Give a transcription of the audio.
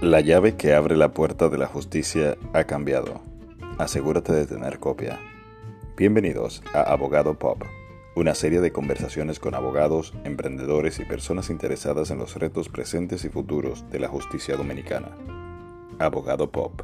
La llave que abre la puerta de la justicia ha cambiado. Asegúrate de tener copia. Bienvenidos a Abogado Pop, una serie de conversaciones con abogados, emprendedores y personas interesadas en los retos presentes y futuros de la justicia dominicana. Abogado Pop.